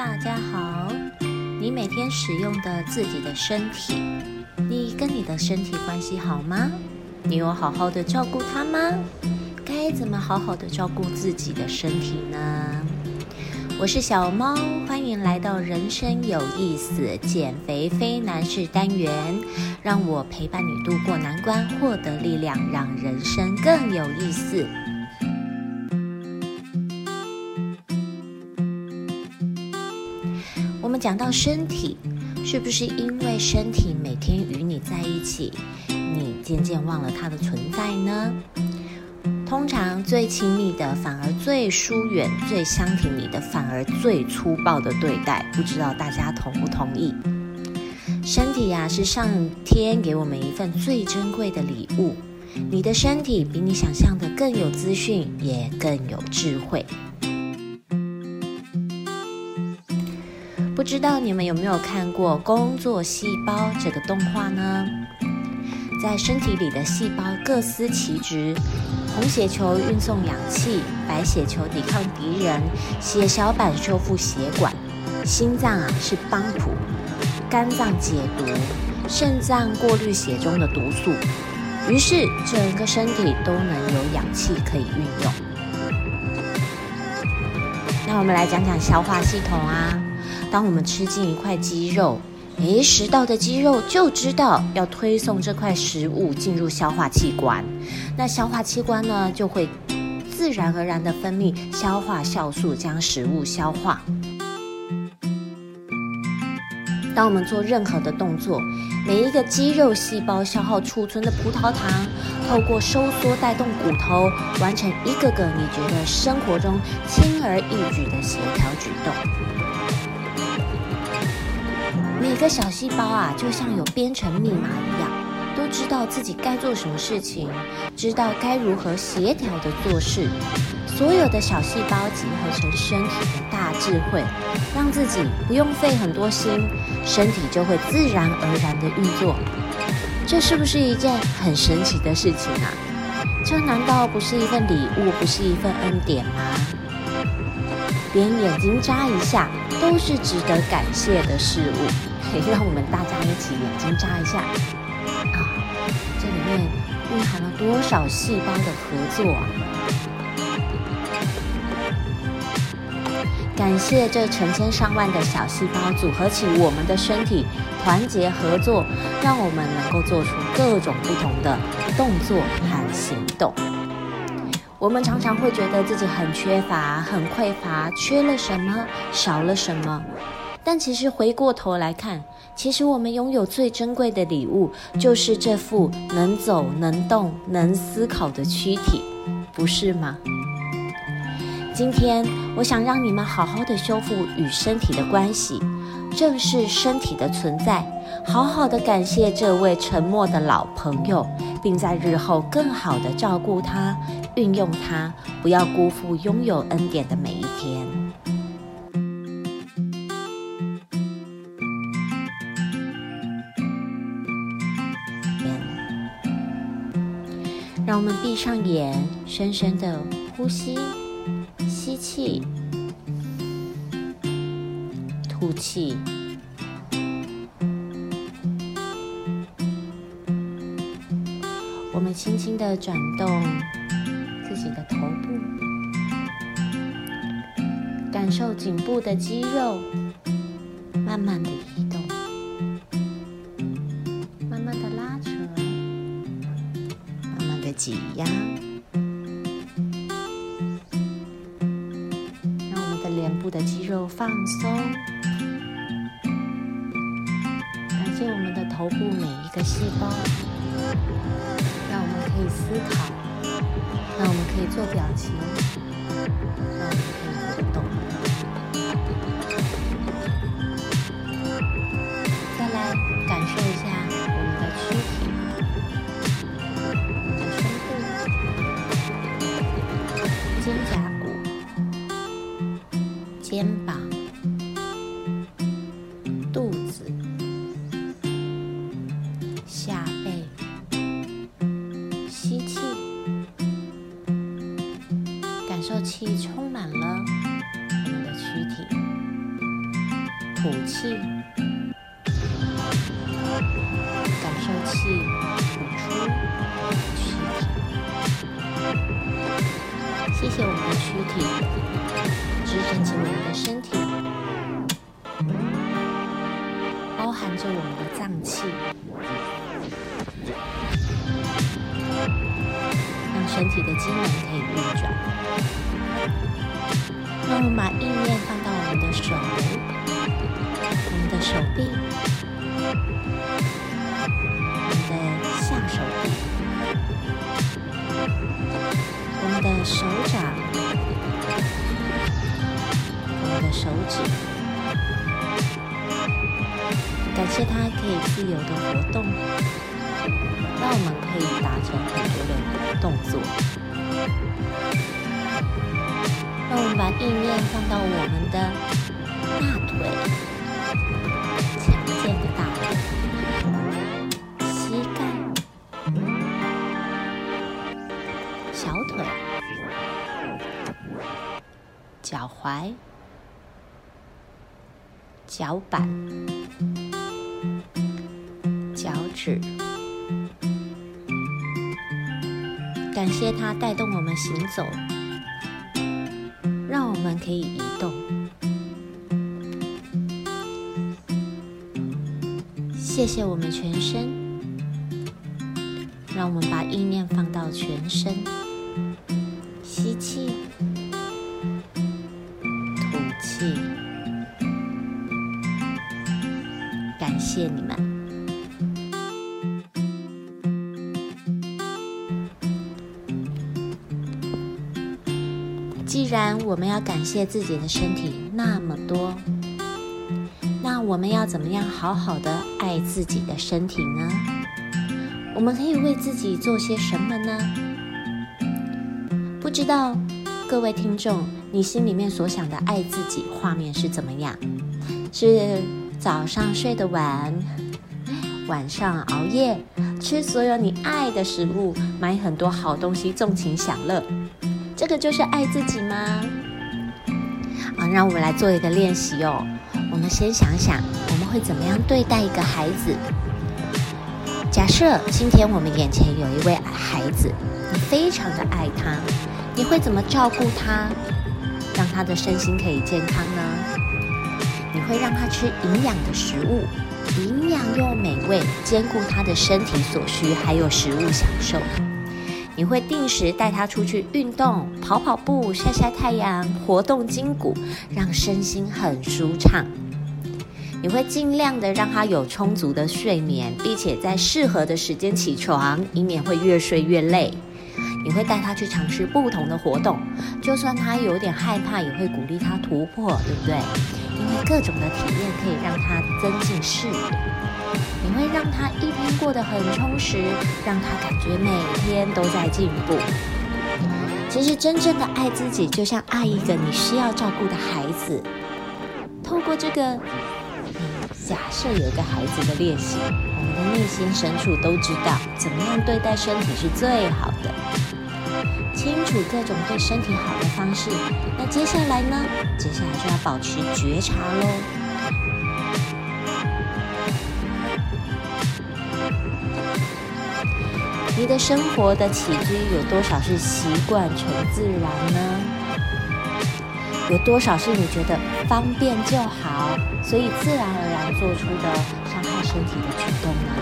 大家好。你每天使用的自己的身体，你跟你的身体关系好吗？你有好好的照顾它吗？该怎么好好的照顾自己的身体呢？我是小猫，欢迎来到人生有意思减肥非难事单元，让我陪伴你度过难关，获得力量，让人生更有意思。讲到身体，是不是因为身体每天与你在一起，你渐渐忘了它的存在呢？通常最亲密的反而最疏远，最相挺你的反而最粗暴的对待，不知道大家同不同意？身体呀，是上天给我们一份最珍贵的礼物。你的身体比你想象的更有资讯，也更有智慧。不知道你们有没有看过《工作细胞》这个动画呢？在身体里的细胞各司其职。红血球运送氧气，白血球抵抗敌人，血小板修复血管，心脏啊是帮浦，肝脏解毒，肾脏过滤血中的毒素，于是整个身体都能有氧气可以运用。那我们来讲讲消化系统啊，当我们吃进一块肌肉。诶，食道的肌肉就知道要推送这块食物进入消化器官，那消化器官呢就会自然而然的分泌消化酵素，将食物消化。当我们做任何的动作，每一个肌肉细胞消耗储存的葡萄糖，透过收缩带动骨头，完成一个个你觉得生活中轻而易举的协调举动。每个小细胞啊，就像有编程密码一样，都知道自己该做什么事情，知道该如何协调的做事。所有的小细胞集合成身体的大智慧，让自己不用费很多心，身体就会自然而然的运作。这是不是一件很神奇的事情啊？这难道不是一份礼物，不是一份恩典吗？连眼睛眨一下都是值得感谢的事物。可以让我们大家一起眼睛眨一下啊！这里面蕴含了多少细胞的合作啊？感谢这成千上万的小细胞组合起我们的身体，团结合作，让我们能够做出各种不同的动作和行动。我们常常会觉得自己很缺乏、很匮乏，缺了什么，少了什么。但其实回过头来看，其实我们拥有最珍贵的礼物，就是这副能走、能动、能思考的躯体，不是吗？今天我想让你们好好的修复与身体的关系，正视身体的存在，好好的感谢这位沉默的老朋友，并在日后更好的照顾他、运用他，不要辜负拥有恩典的每一天。让我们闭上眼，深深的呼吸，吸气，吐气。我们轻轻的转动自己的头部，感受颈部的肌肉慢慢的挤压，让我们的脸部的肌肉放松。感谢我们的头部每一个细胞，让我们可以思考，让我们可以做表情，让我们可以活动。下背，吸气，感受气充满了我们的躯体。吐气，感受气。吐出。躯体。谢谢我们的躯体，支撑起我们的身体，包含着我们的脏器，身体的机能可以运转。那我们把意念放到我们的手、动作。让我们把意念放到我们的大腿，强健的大腿、膝盖、小腿、脚踝、脚板、脚趾，感谢它带动我们行走。让我们可以移动。谢谢我们全身，让我们把意念放到全身，吸气，吐气，感谢你们。既然我们要感谢自己的身体那么多，那我们要怎么样好好的爱自己的身体呢？我们可以为自己做些什么呢？不知道各位听众，你心里面所想的爱自己画面是怎么样？是早上睡得晚，晚上熬夜，吃所有你爱的食物，买很多好东西，纵情享乐。这个就是爱自己吗？啊，让我们来做一个练习哦。我们先想想，我们会怎么样对待一个孩子？假设今天我们眼前有一位孩子，你非常的爱他，你会怎么照顾他，让他的身心可以健康呢？你会让他吃营养的食物，营养又美味，兼顾他的身体所需，还有食物享受。你会定时带他出去运动，跑跑步、晒晒太阳，活动筋骨，让身心很舒畅。你会尽量的让他有充足的睡眠，并且在适合的时间起床，以免会越睡越累。你会带他去尝试不同的活动，就算他有点害怕，也会鼓励他突破，对不对？因为各种的体验可以让他增进视野。你会让他一天过得很充实，让他感觉每天都在进步。其实，真正的爱自己，就像爱一个你需要照顾的孩子。透过这个，假设有一个孩子的练习，我们的内心深处都知道怎么样对待身体是最好的。清楚各种对身体好的方式，那接下来呢？接下来就要保持觉察喽。你的生活的起居有多少是习惯成自然呢？有多少是你觉得方便就好，所以自然而然做出的伤害身体的举动呢？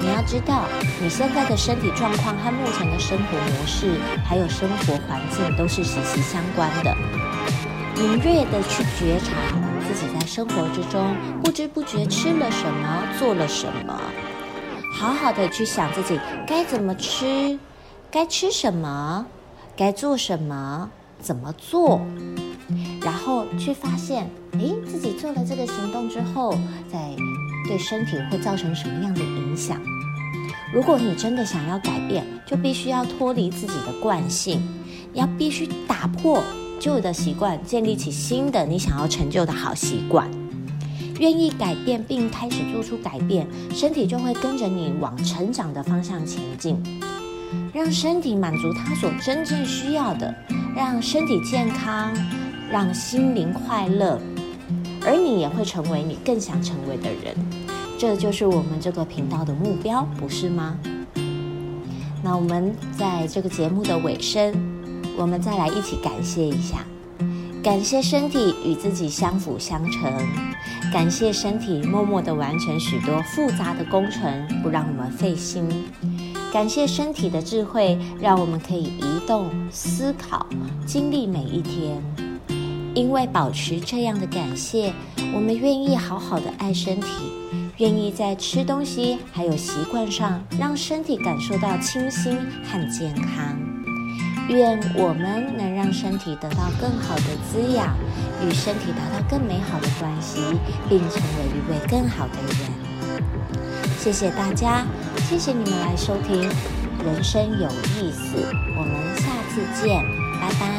你要知道，你现在的身体状况和目前的生活模式，还有生活环境都是息息相关的。敏锐的去觉察自己在生活之中不知不觉吃了什么，做了什么。好好的去想自己该怎么吃，该吃什么，该做什么，怎么做，然后去发现，诶，自己做了这个行动之后，在对身体会造成什么样的影响？如果你真的想要改变，就必须要脱离自己的惯性，要必须打破旧的习惯，建立起新的你想要成就的好习惯。愿意改变并开始做出改变，身体就会跟着你往成长的方向前进。让身体满足它所真正需要的，让身体健康，让心灵快乐，而你也会成为你更想成为的人。这就是我们这个频道的目标，不是吗？那我们在这个节目的尾声，我们再来一起感谢一下。感谢身体与自己相辅相成，感谢身体默默的完成许多复杂的工程，不让我们费心。感谢身体的智慧，让我们可以移动、思考、经历每一天。因为保持这样的感谢，我们愿意好好的爱身体，愿意在吃东西还有习惯上，让身体感受到清新和健康。愿我们能让身体得到更好的滋养，与身体达到更美好的关系，并成为一位更好的人。谢谢大家，谢谢你们来收听《人生有意思》，我们下次见，拜拜。